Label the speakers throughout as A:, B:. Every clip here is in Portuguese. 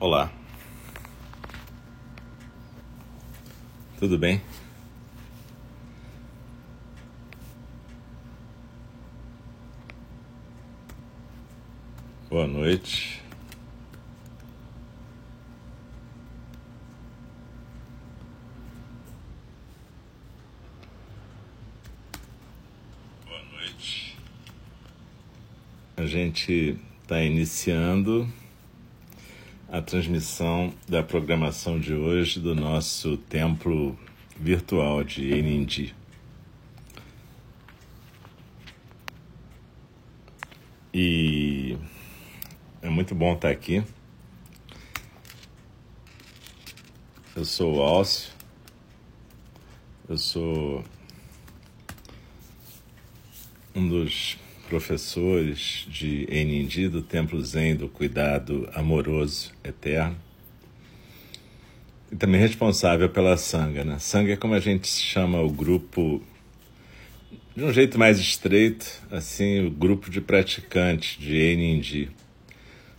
A: Olá. Tudo bem? Boa noite. Boa noite. A gente está iniciando a transmissão da programação de hoje do nosso templo virtual de Enindi. E é muito bom estar aqui. Eu sou o Alcio, eu sou um dos professores de Enindi do Templo Zen do Cuidado Amoroso Eterno. E também responsável pela Sangha. Né? Sangha é como a gente chama o grupo, de um jeito mais estreito, assim, o grupo de praticantes de Enindi.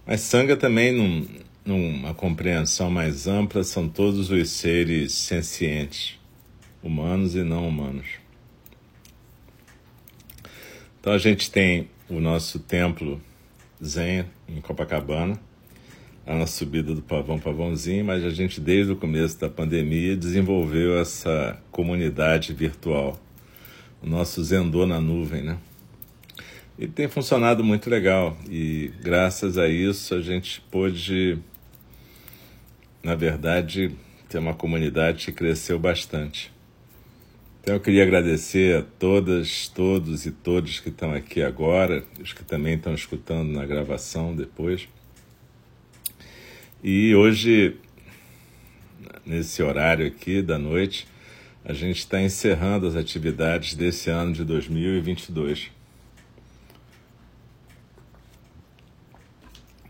A: Mas Sangha também, num, numa compreensão mais ampla, são todos os seres sencientes, humanos e não humanos. Então a gente tem o nosso templo Zen em Copacabana, a nossa subida do Pavão Pavãozinho, mas a gente desde o começo da pandemia desenvolveu essa comunidade virtual, o nosso Zendô na nuvem, né? E tem funcionado muito legal e graças a isso a gente pôde, na verdade, ter uma comunidade que cresceu bastante. Então eu queria agradecer a todas, todos e todos que estão aqui agora, os que também estão escutando na gravação depois. E hoje, nesse horário aqui da noite, a gente está encerrando as atividades desse ano de 2022.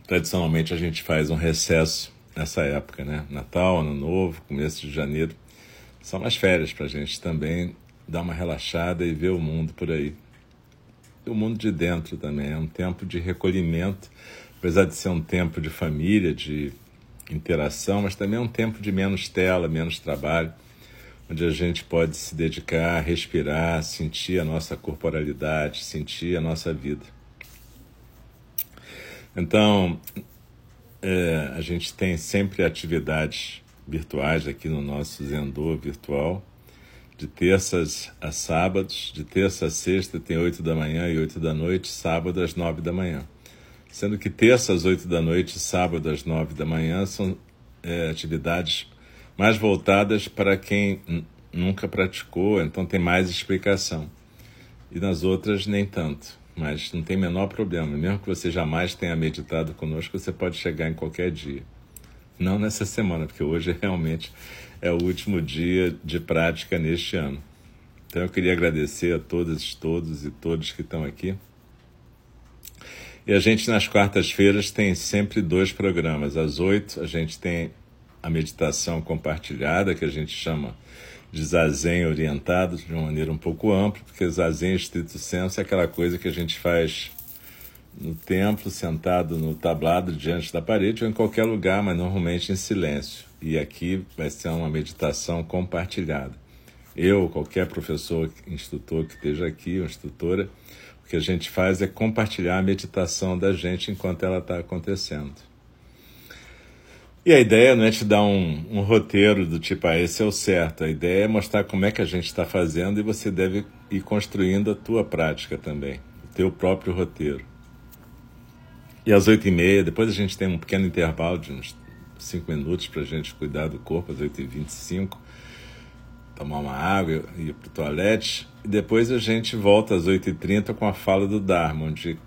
A: Tradicionalmente a gente faz um recesso nessa época, né? Natal, Ano Novo, começo de janeiro são as férias para a gente também dar uma relaxada e ver o mundo por aí. O mundo de dentro também. É um tempo de recolhimento, apesar de ser um tempo de família, de interação, mas também é um tempo de menos tela, menos trabalho, onde a gente pode se dedicar respirar, sentir a nossa corporalidade, sentir a nossa vida. Então, é, a gente tem sempre atividades virtuais aqui no nosso Zendô virtual, de terças a sábados, de terça a sexta tem 8 da manhã e 8 da noite, sábado às 9 da manhã. Sendo que terça às 8 da noite e sábado às 9 da manhã são é, atividades mais voltadas para quem nunca praticou, então tem mais explicação. E nas outras, nem tanto. Mas não tem menor problema. Mesmo que você jamais tenha meditado conosco, você pode chegar em qualquer dia. Não nessa semana, porque hoje realmente é o último dia de prática neste ano. Então eu queria agradecer a todas, todos e todos que estão aqui. E a gente nas quartas-feiras tem sempre dois programas. Às oito a gente tem a meditação compartilhada, que a gente chama de zazen orientado, de uma maneira um pouco ampla, porque zazen estrito senso é aquela coisa que a gente faz no templo, sentado no tablado diante da parede ou em qualquer lugar, mas normalmente em silêncio. E aqui vai ser uma meditação compartilhada. Eu, qualquer professor, instrutor que esteja aqui, ou instrutora, o que a gente faz é compartilhar a meditação da gente enquanto ela está acontecendo. E a ideia não é te dar um, um roteiro do tipo, ah, esse é o certo. A ideia é mostrar como é que a gente está fazendo e você deve ir construindo a tua prática também, o teu próprio roteiro. E às oito e meia, depois a gente tem um pequeno intervalo de uns cinco minutos para a gente cuidar do corpo, às oito e vinte e cinco, tomar uma água e ir para o toalete. E depois a gente volta às oito e trinta com a fala do Dharma, onde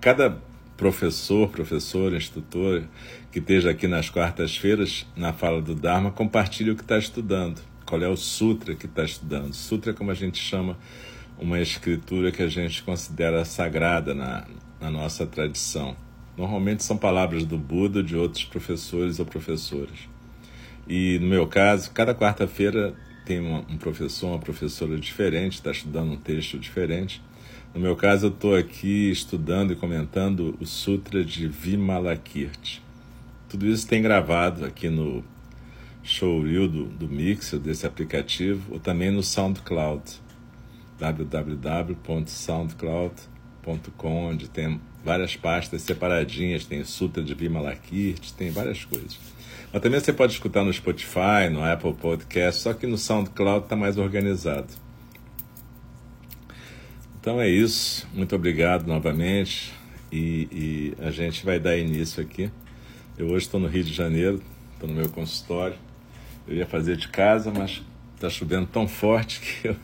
A: cada professor, professora, instrutor que esteja aqui nas quartas-feiras, na fala do Dharma, compartilha o que está estudando, qual é o sutra que está estudando. Sutra é como a gente chama uma escritura que a gente considera sagrada na, na nossa tradição. Normalmente são palavras do Buda de outros professores ou professoras. E no meu caso, cada quarta-feira tem um professor, uma professora diferente, está estudando um texto diferente. No meu caso, eu estou aqui estudando e comentando o Sutra de Vimalakirti. Tudo isso tem gravado aqui no showreel do, do Mixer, desse aplicativo, ou também no SoundCloud, www.soundcloud.com, onde tem várias pastas separadinhas, tem Sutra de Vimalakirti, tem várias coisas. Mas também você pode escutar no Spotify, no Apple Podcast, só que no SoundCloud está mais organizado. Então é isso. Muito obrigado novamente. E, e a gente vai dar início aqui. Eu hoje estou no Rio de Janeiro, estou no meu consultório. Eu ia fazer de casa, mas está chovendo tão forte que eu,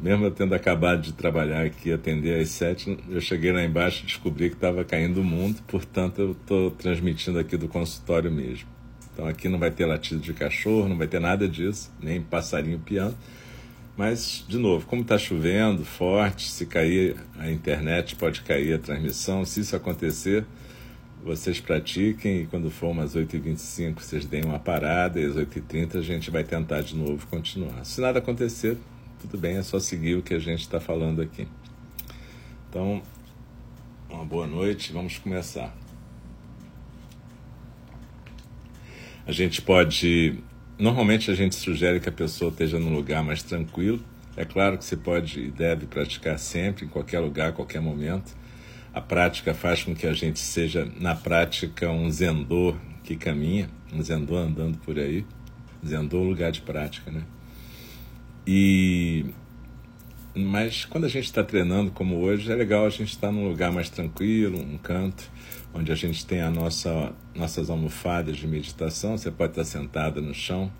A: mesmo eu tendo acabado de trabalhar aqui, atender às sete, eu cheguei lá embaixo e descobri que estava caindo o mundo, portanto eu estou transmitindo aqui do consultório mesmo. Então aqui não vai ter latido de cachorro, não vai ter nada disso, nem passarinho piano. Mas, de novo, como está chovendo forte, se cair a internet, pode cair a transmissão. Se isso acontecer, vocês pratiquem e quando for umas 8h25 vocês deem uma parada e às 8h30 a gente vai tentar de novo continuar. Se nada acontecer, tudo bem, é só seguir o que a gente está falando aqui. Então, uma boa noite, vamos começar. A gente pode. Normalmente a gente sugere que a pessoa esteja num lugar mais tranquilo. É claro que você pode e deve praticar sempre, em qualquer lugar, a qualquer momento. A prática faz com que a gente seja, na prática, um zendô que caminha, um zendô andando por aí. Zendô é lugar de prática, né? E mas quando a gente está treinando como hoje, é legal a gente estar tá num lugar mais tranquilo, um canto, onde a gente tem a nossa, nossas almofadas de meditação. Você pode estar sentada no chão,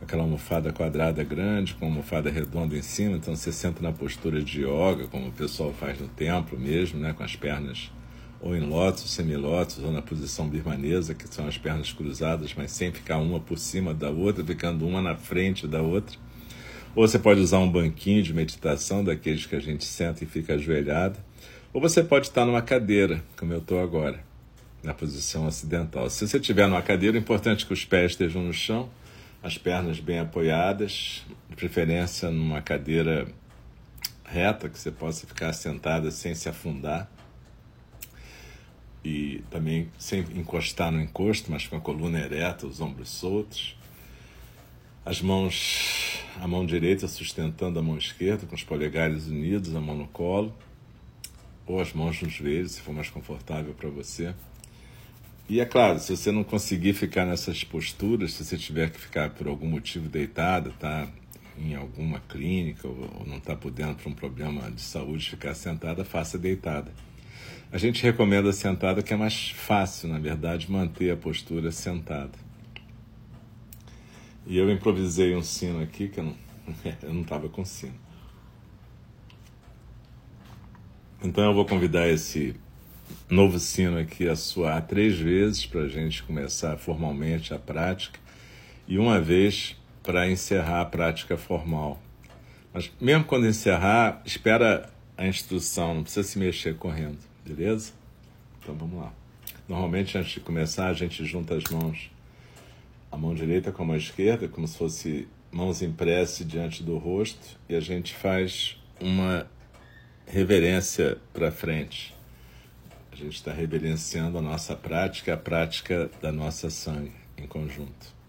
A: aquela almofada quadrada grande, com almofada redonda em cima. Então você senta na postura de yoga, como o pessoal faz no templo mesmo, né, com as pernas ou em lótus, semilótus, ou na posição birmanesa, que são as pernas cruzadas, mas sem ficar uma por cima da outra, ficando uma na frente da outra. Ou você pode usar um banquinho de meditação, daqueles que a gente senta e fica ajoelhado. Ou você pode estar numa cadeira, como eu estou agora na posição ocidental. Se você estiver numa cadeira, é importante que os pés estejam no chão, as pernas bem apoiadas, de preferência numa cadeira reta, que você possa ficar sentada sem se afundar. E também sem encostar no encosto, mas com a coluna ereta, os ombros soltos. As mãos, a mão direita sustentando a mão esquerda, com os polegares unidos, a mão no colo, ou as mãos nos joelhos, se for mais confortável para você. E é claro, se você não conseguir ficar nessas posturas, se você tiver que ficar por algum motivo deitado, tá em alguma clínica ou não está podendo por um problema de saúde ficar sentada, faça deitada. A gente recomenda sentada que é mais fácil, na verdade, manter a postura sentada. E eu improvisei um sino aqui que eu não eu não estava com sino. Então eu vou convidar esse novo sino aqui a soar três vezes para a gente começar formalmente a prática e uma vez para encerrar a prática formal. Mas mesmo quando encerrar, espera a instrução, não precisa se mexer correndo, beleza? Então vamos lá. Normalmente antes de começar a gente junta as mãos, a mão direita com a mão esquerda, como se fosse mãos em prece diante do rosto, e a gente faz uma reverência para frente. A gente está reverenciando a nossa prática, a prática da nossa sangue em conjunto.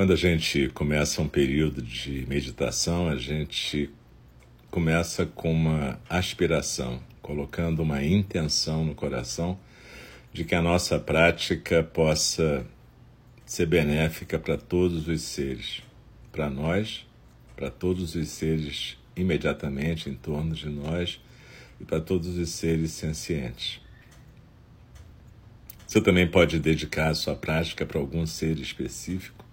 A: Quando a gente começa um período de meditação, a gente começa com uma aspiração, colocando uma intenção no coração de que a nossa prática possa ser benéfica para todos os seres, para nós, para todos os seres imediatamente em torno de nós e para todos os seres sencientes. Você também pode dedicar a sua prática para algum ser específico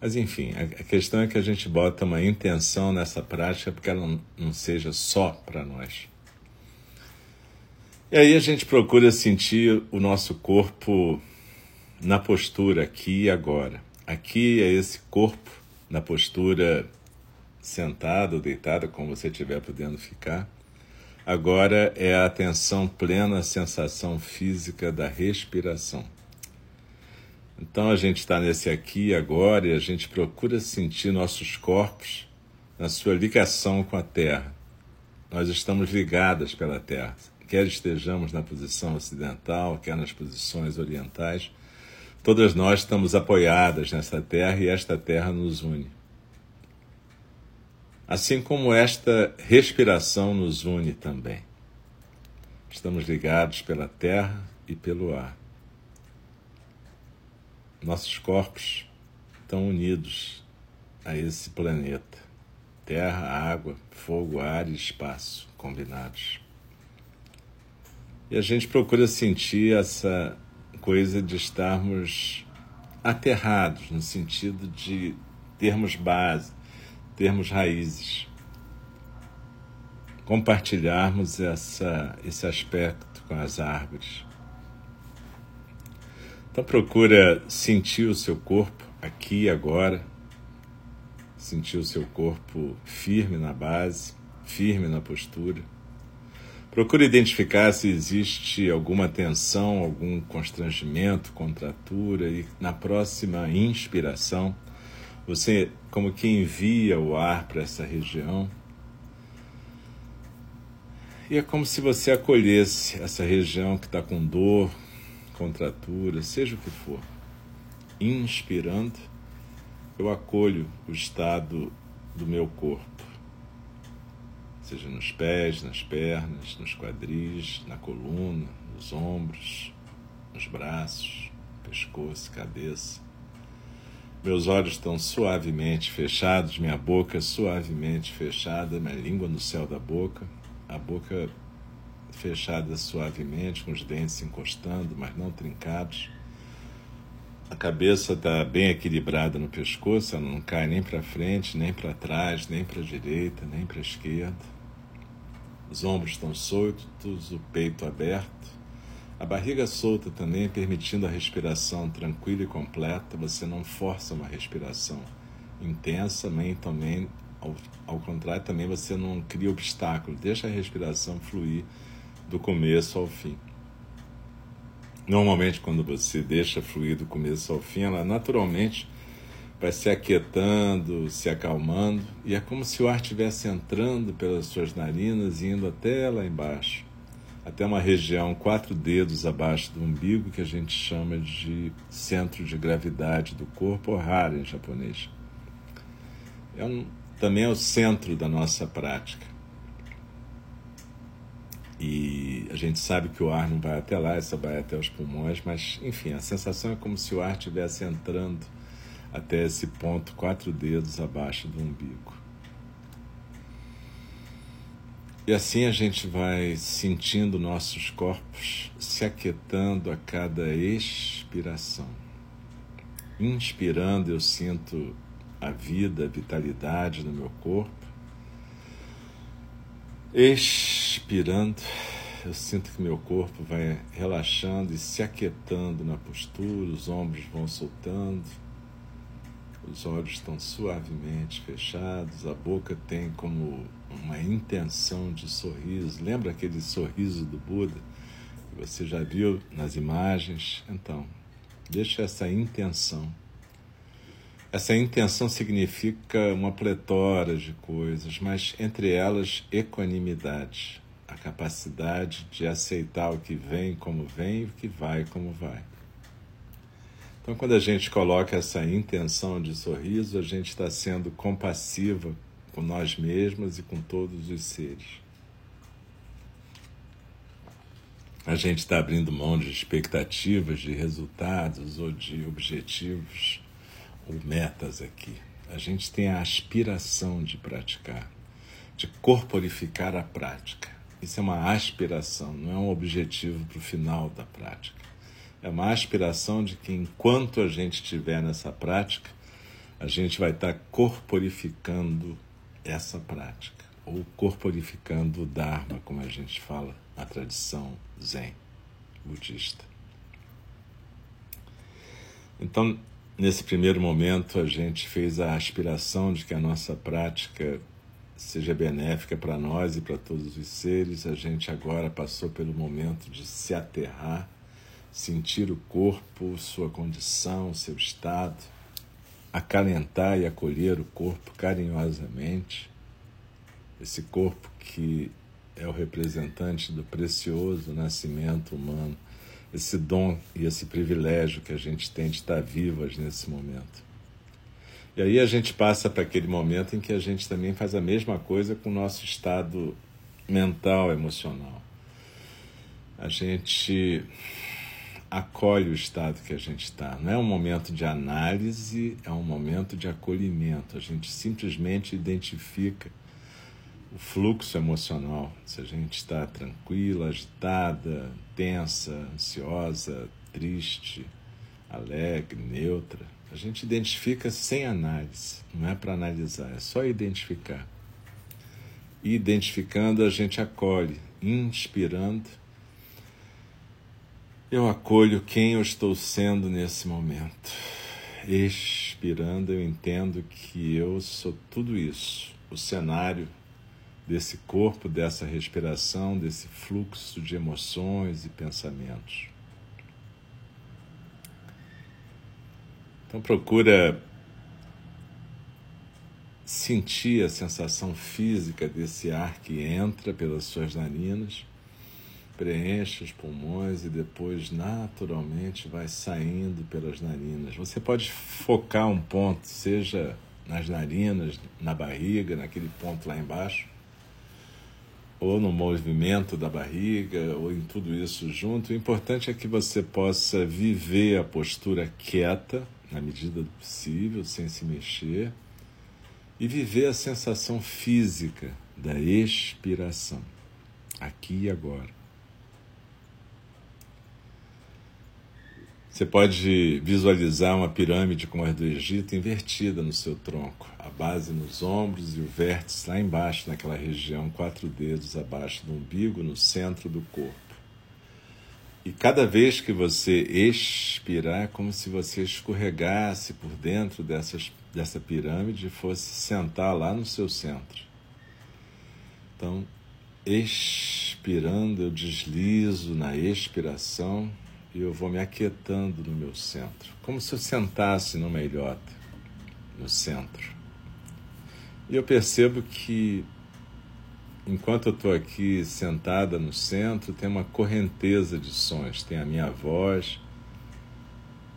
A: mas enfim, a questão é que a gente bota uma intenção nessa prática porque ela não, não seja só para nós. E aí a gente procura sentir o nosso corpo na postura aqui e agora. Aqui é esse corpo na postura sentado ou deitado, como você estiver podendo ficar. Agora é a atenção plena à sensação física da respiração. Então a gente está nesse aqui agora e a gente procura sentir nossos corpos na sua ligação com a Terra. Nós estamos ligadas pela Terra, quer estejamos na posição ocidental, quer nas posições orientais, todas nós estamos apoiadas nessa Terra e esta Terra nos une. Assim como esta respiração nos une também. Estamos ligados pela terra e pelo ar. Nossos corpos estão unidos a esse planeta. Terra, água, fogo, ar e espaço combinados. E a gente procura sentir essa coisa de estarmos aterrados, no sentido de termos base, termos raízes, compartilharmos essa, esse aspecto com as árvores. Então procura sentir o seu corpo aqui e agora, sentir o seu corpo firme na base, firme na postura. Procura identificar se existe alguma tensão, algum constrangimento, contratura e na próxima inspiração você, como que envia o ar para essa região. E é como se você acolhesse essa região que está com dor, contratura, seja o que for. Inspirando, eu acolho o estado do meu corpo, seja nos pés, nas pernas, nos quadris, na coluna, nos ombros, nos braços, pescoço, cabeça. Meus olhos estão suavemente fechados, minha boca suavemente fechada, minha língua no céu da boca, a boca fechada suavemente, com os dentes encostando, mas não trincados. A cabeça está bem equilibrada no pescoço, ela não cai nem para frente, nem para trás, nem para a direita, nem para a esquerda. Os ombros estão soltos, o peito aberto. A barriga solta também, permitindo a respiração tranquila e completa. Você não força uma respiração intensa, nem também, ao, ao contrário, também você não cria obstáculo. Deixa a respiração fluir do começo ao fim. Normalmente, quando você deixa fluir do começo ao fim, ela naturalmente vai se aquietando, se acalmando, e é como se o ar estivesse entrando pelas suas narinas e indo até lá embaixo até uma região quatro dedos abaixo do umbigo que a gente chama de centro de gravidade do corpo, ou em japonês. É um, também é o centro da nossa prática. E a gente sabe que o ar não vai até lá, só vai até os pulmões, mas enfim, a sensação é como se o ar estivesse entrando até esse ponto, quatro dedos abaixo do umbigo. E assim a gente vai sentindo nossos corpos se aquietando a cada expiração. Inspirando, eu sinto a vida, a vitalidade no meu corpo. Expirando, eu sinto que meu corpo vai relaxando e se aquietando na postura, os ombros vão soltando, os olhos estão suavemente fechados, a boca tem como uma intenção de sorriso. Lembra aquele sorriso do Buda que você já viu nas imagens? Então, deixa essa intenção. Essa intenção significa uma pletora de coisas, mas entre elas equanimidade, a capacidade de aceitar o que vem como vem e o que vai como vai. Então, quando a gente coloca essa intenção de sorriso, a gente está sendo compassiva com nós mesmos e com todos os seres. A gente está abrindo mão de expectativas, de resultados ou de objetivos ou metas aqui. A gente tem a aspiração de praticar, de corporificar a prática. Isso é uma aspiração, não é um objetivo para o final da prática. É uma aspiração de que enquanto a gente estiver nessa prática, a gente vai estar tá corporificando essa prática, ou corporificando o Dharma, como a gente fala na tradição Zen budista. Então, nesse primeiro momento, a gente fez a aspiração de que a nossa prática seja benéfica para nós e para todos os seres. A gente agora passou pelo momento de se aterrar, sentir o corpo, sua condição, seu estado, acalentar e acolher o corpo carinhosamente. Esse corpo que é o representante do precioso nascimento humano, esse dom e esse privilégio que a gente tem de estar vivas nesse momento. E aí a gente passa para aquele momento em que a gente também faz a mesma coisa com o nosso estado mental, emocional. A gente acolhe o estado que a gente está. Não é um momento de análise, é um momento de acolhimento. A gente simplesmente identifica o fluxo emocional. Se a gente está tranquila, agitada, tensa, ansiosa, triste, alegre, neutra a gente identifica sem análise, não é para analisar, é só identificar. E identificando, a gente acolhe, inspirando. Eu acolho quem eu estou sendo nesse momento. Expirando, eu entendo que eu sou tudo isso, o cenário desse corpo, dessa respiração, desse fluxo de emoções e pensamentos. Então procura sentir a sensação física desse ar que entra pelas suas narinas, preenche os pulmões e depois naturalmente vai saindo pelas narinas. Você pode focar um ponto, seja nas narinas, na barriga, naquele ponto lá embaixo, ou no movimento da barriga, ou em tudo isso junto. O importante é que você possa viver a postura quieta na medida do possível, sem se mexer, e viver a sensação física da expiração, aqui e agora. Você pode visualizar uma pirâmide como a do Egito invertida no seu tronco, a base nos ombros e o vértice lá embaixo, naquela região, quatro dedos abaixo do umbigo, no centro do corpo. E cada vez que você expirar, é como se você escorregasse por dentro dessas, dessa pirâmide e fosse sentar lá no seu centro. Então, expirando, eu deslizo na expiração e eu vou me aquietando no meu centro, como se eu sentasse numa ilhota no centro. E eu percebo que enquanto eu estou aqui sentada no centro, tem uma correnteza de sons. Tem a minha voz,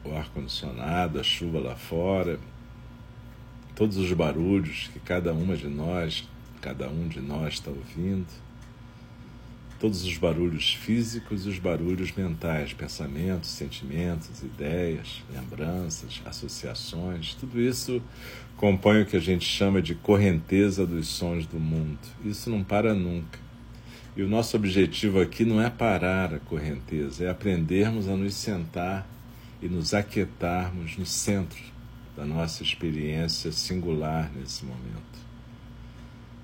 A: o ar-condicionado, a chuva lá fora, todos os barulhos que cada uma de nós, cada um de nós está ouvindo, todos os barulhos físicos e os barulhos mentais, pensamentos, sentimentos, ideias, lembranças, associações, tudo isso compõe o que a gente chama de correnteza dos sons do mundo. Isso não para nunca. E o nosso objetivo aqui não é parar a correnteza, é aprendermos a nos sentar e nos aquietarmos no centro da nossa experiência singular nesse momento,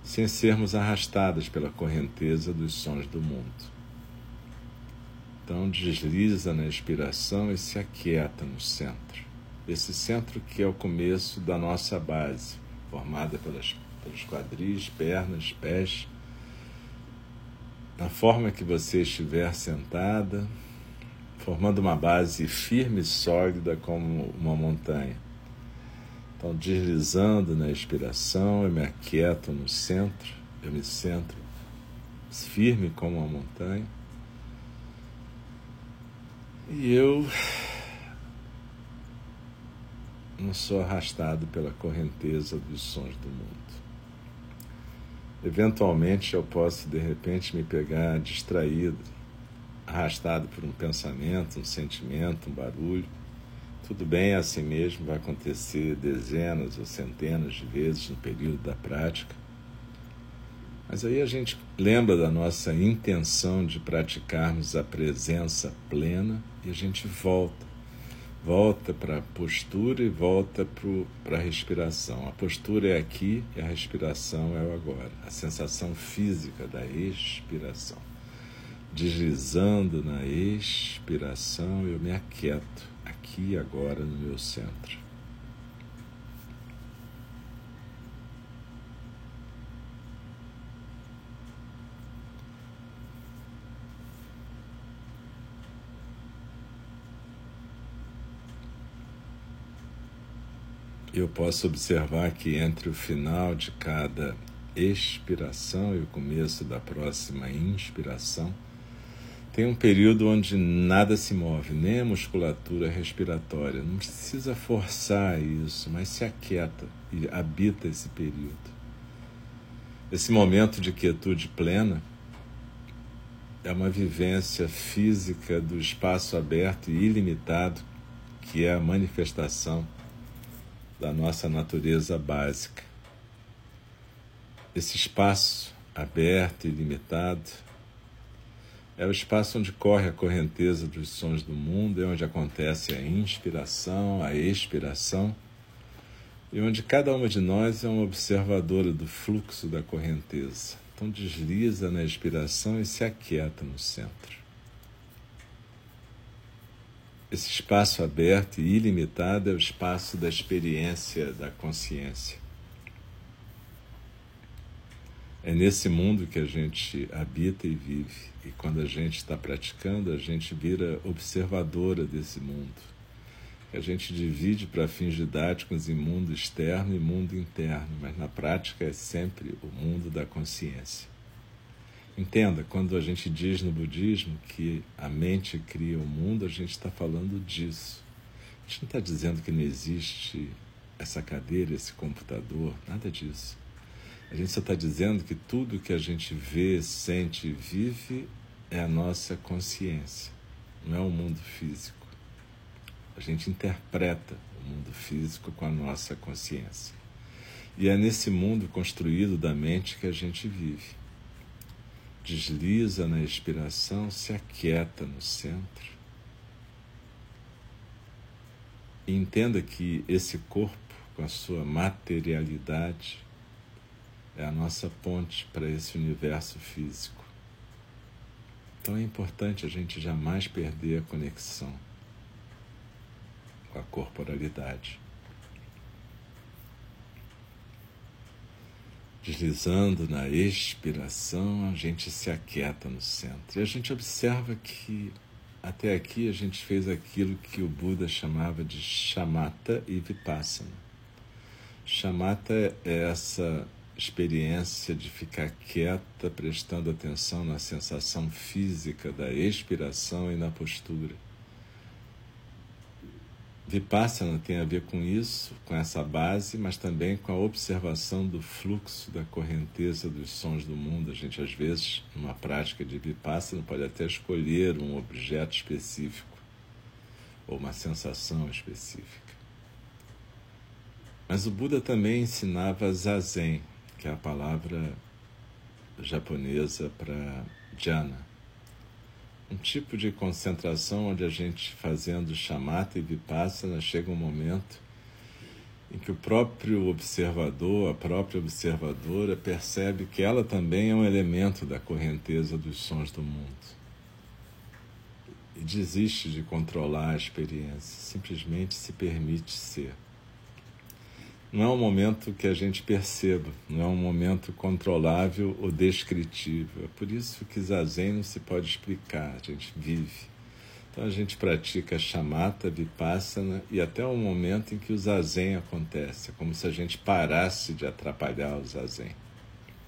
A: sem sermos arrastadas pela correnteza dos sons do mundo. Então desliza na expiração e se aquieta no centro esse centro que é o começo da nossa base, formada pelas, pelos quadris, pernas, pés. Na forma que você estiver sentada, formando uma base firme e sólida como uma montanha. Então, deslizando na expiração, eu me aquieto no centro, eu me centro firme como uma montanha. E eu não sou arrastado pela correnteza dos sons do mundo. Eventualmente eu posso de repente me pegar distraído, arrastado por um pensamento, um sentimento, um barulho. Tudo bem, é assim mesmo, vai acontecer dezenas ou centenas de vezes no período da prática. Mas aí a gente lembra da nossa intenção de praticarmos a presença plena e a gente volta volta para a postura e volta para a respiração. A postura é aqui e a respiração é o agora. A sensação física da expiração. Deslizando na expiração, eu me aquieto aqui e agora no meu centro. Eu posso observar que entre o final de cada expiração e o começo da próxima inspiração, tem um período onde nada se move, nem a musculatura respiratória. Não precisa forçar isso, mas se aquieta e habita esse período. Esse momento de quietude plena é uma vivência física do espaço aberto e ilimitado, que é a manifestação da nossa natureza básica. Esse espaço aberto e limitado é o espaço onde corre a correnteza dos sons do mundo, é onde acontece a inspiração, a expiração, e onde cada uma de nós é uma observadora do fluxo da correnteza. Então desliza na expiração e se aquieta no centro. Esse espaço aberto e ilimitado é o espaço da experiência da consciência. É nesse mundo que a gente habita e vive. E quando a gente está praticando, a gente vira observadora desse mundo. A gente divide para fins didáticos em mundo externo e mundo interno, mas na prática é sempre o mundo da consciência. Entenda, quando a gente diz no budismo que a mente cria o mundo, a gente está falando disso. A gente não está dizendo que não existe essa cadeira, esse computador, nada disso. A gente só está dizendo que tudo que a gente vê, sente e vive é a nossa consciência, não é o mundo físico. A gente interpreta o mundo físico com a nossa consciência. E é nesse mundo construído da mente que a gente vive desliza na expiração, se aquieta no centro. E entenda que esse corpo, com a sua materialidade, é a nossa ponte para esse universo físico. Então é importante a gente jamais perder a conexão com a corporalidade. Deslizando na expiração, a gente se aquieta no centro. E a gente observa que até aqui a gente fez aquilo que o Buda chamava de chamata e vipassana. Chamata é essa experiência de ficar quieta, prestando atenção na sensação física da expiração e na postura. Vipassana tem a ver com isso, com essa base, mas também com a observação do fluxo da correnteza dos sons do mundo. A gente, às vezes, numa prática de Vipassana, pode até escolher um objeto específico ou uma sensação específica. Mas o Buda também ensinava zazen, que é a palavra japonesa para jhana um tipo de concentração onde a gente fazendo chamata e vipassana chega um momento em que o próprio observador, a própria observadora percebe que ela também é um elemento da correnteza dos sons do mundo. E desiste de controlar a experiência, simplesmente se permite ser não é um momento que a gente perceba, não é um momento controlável ou descritível. É por isso que zazen não se pode explicar, a gente vive. Então a gente pratica chamata, vipassana e até o momento em que o zazen acontece, é como se a gente parasse de atrapalhar o zazen.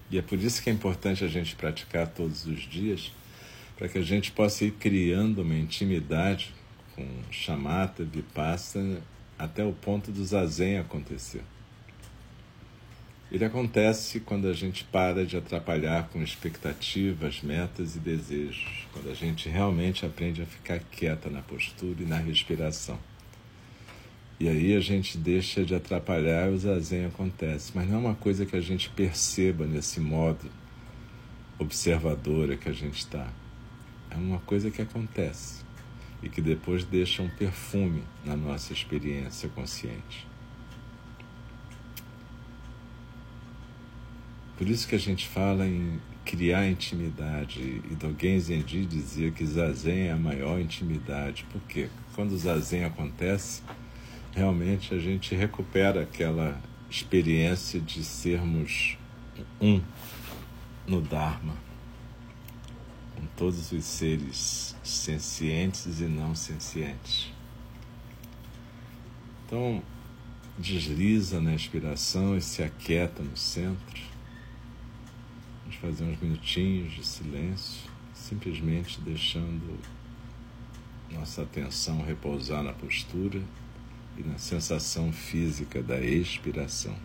A: E é por isso que é importante a gente praticar todos os dias, para que a gente possa ir criando uma intimidade com chamata, vipassana, até o ponto do zazen acontecer. Ele acontece quando a gente para de atrapalhar com expectativas, metas e desejos, quando a gente realmente aprende a ficar quieta na postura e na respiração. E aí a gente deixa de atrapalhar e o zazen acontece. Mas não é uma coisa que a gente perceba nesse modo observadora que a gente está. É uma coisa que acontece e que depois deixa um perfume na nossa experiência consciente. Por isso que a gente fala em criar intimidade. E Dogen Zenji dizia que Zazen é a maior intimidade. Porque quando o Zazen acontece, realmente a gente recupera aquela experiência de sermos um no Dharma, com todos os seres sencientes e não sencientes. Então, desliza na expiração e se aquieta no centro. Vamos fazer uns minutinhos de silêncio, simplesmente deixando nossa atenção repousar na postura e na sensação física da expiração.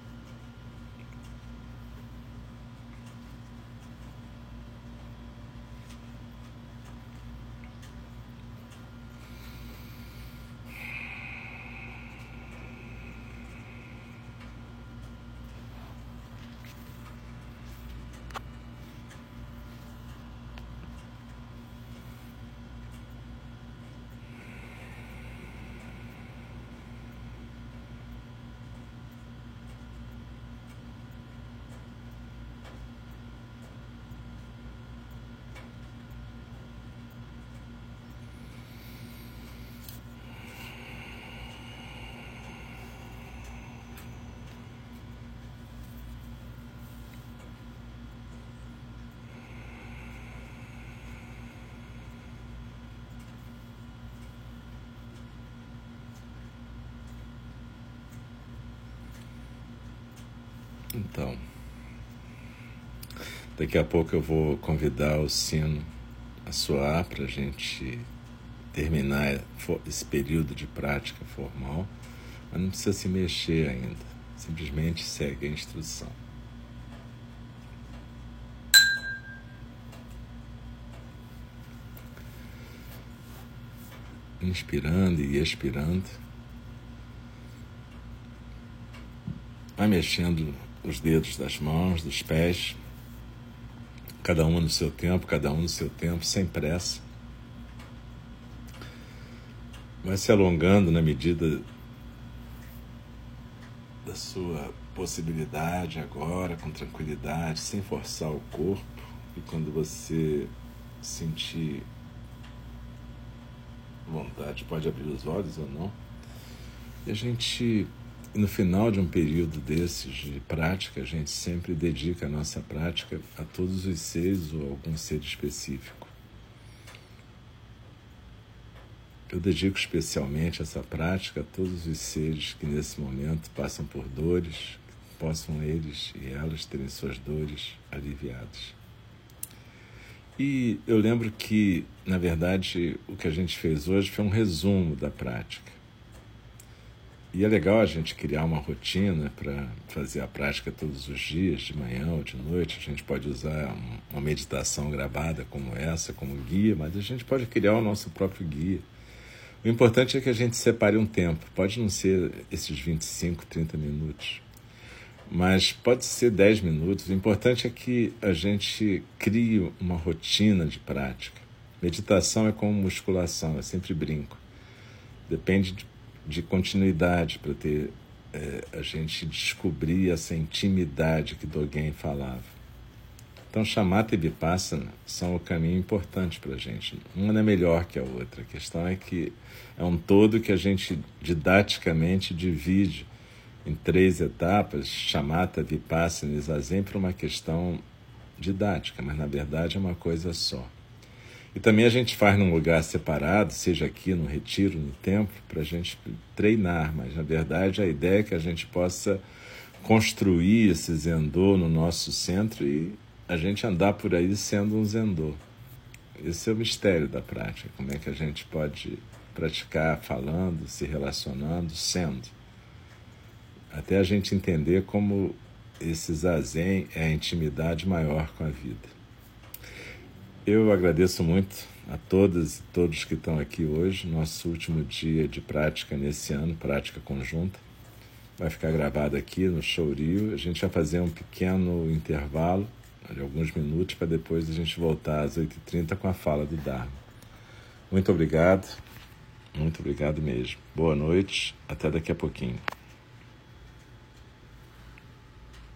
A: Então, daqui a pouco eu vou convidar o sino a soar para a gente terminar esse período de prática formal, mas não precisa se mexer ainda, simplesmente segue a instrução. Inspirando e expirando. Vai mexendo os dedos das mãos, dos pés, cada um no seu tempo, cada um no seu tempo, sem pressa. Vai se alongando na medida da sua possibilidade agora, com tranquilidade, sem forçar o corpo. E quando você sentir vontade, pode abrir os olhos ou não. E a gente no final de um período desses de prática, a gente sempre dedica a nossa prática a todos os seres ou a algum ser específico. Eu dedico especialmente essa prática a todos os seres que nesse momento passam por dores, que possam eles e elas terem suas dores aliviadas. E eu lembro que, na verdade, o que a gente fez hoje foi um resumo da prática. E é legal a gente criar uma rotina para fazer a prática todos os dias, de manhã ou de noite. A gente pode usar uma meditação gravada como essa, como guia, mas a gente pode criar o nosso próprio guia. O importante é que a gente separe um tempo. Pode não ser esses 25, 30 minutos, mas pode ser 10 minutos. O importante é que a gente crie uma rotina de prática. Meditação é como musculação, eu sempre brinco. Depende de de continuidade para ter é, a gente descobrir essa intimidade que Dogen falava. Então, chamata e vipassana são o caminho importante para a gente. Uma não é melhor que a outra. A questão é que é um todo que a gente didaticamente divide em três etapas, chamata, vipassana e zazen, para uma questão didática, mas na verdade é uma coisa só. E também a gente faz num lugar separado, seja aqui no retiro, no templo, para a gente treinar, mas na verdade a ideia é que a gente possa construir esse zendô no nosso centro e a gente andar por aí sendo um zendô. Esse é o mistério da prática, como é que a gente pode praticar falando, se relacionando, sendo. Até a gente entender como esse zazen é a intimidade maior com a vida. Eu agradeço muito a todas e todos que estão aqui hoje, nosso último dia de prática nesse ano, prática conjunta. Vai ficar gravado aqui no Showrio. A gente vai fazer um pequeno intervalo de alguns minutos para depois a gente voltar às 8h30 com a fala do Dharma. Muito obrigado, muito obrigado mesmo. Boa noite, até daqui a pouquinho.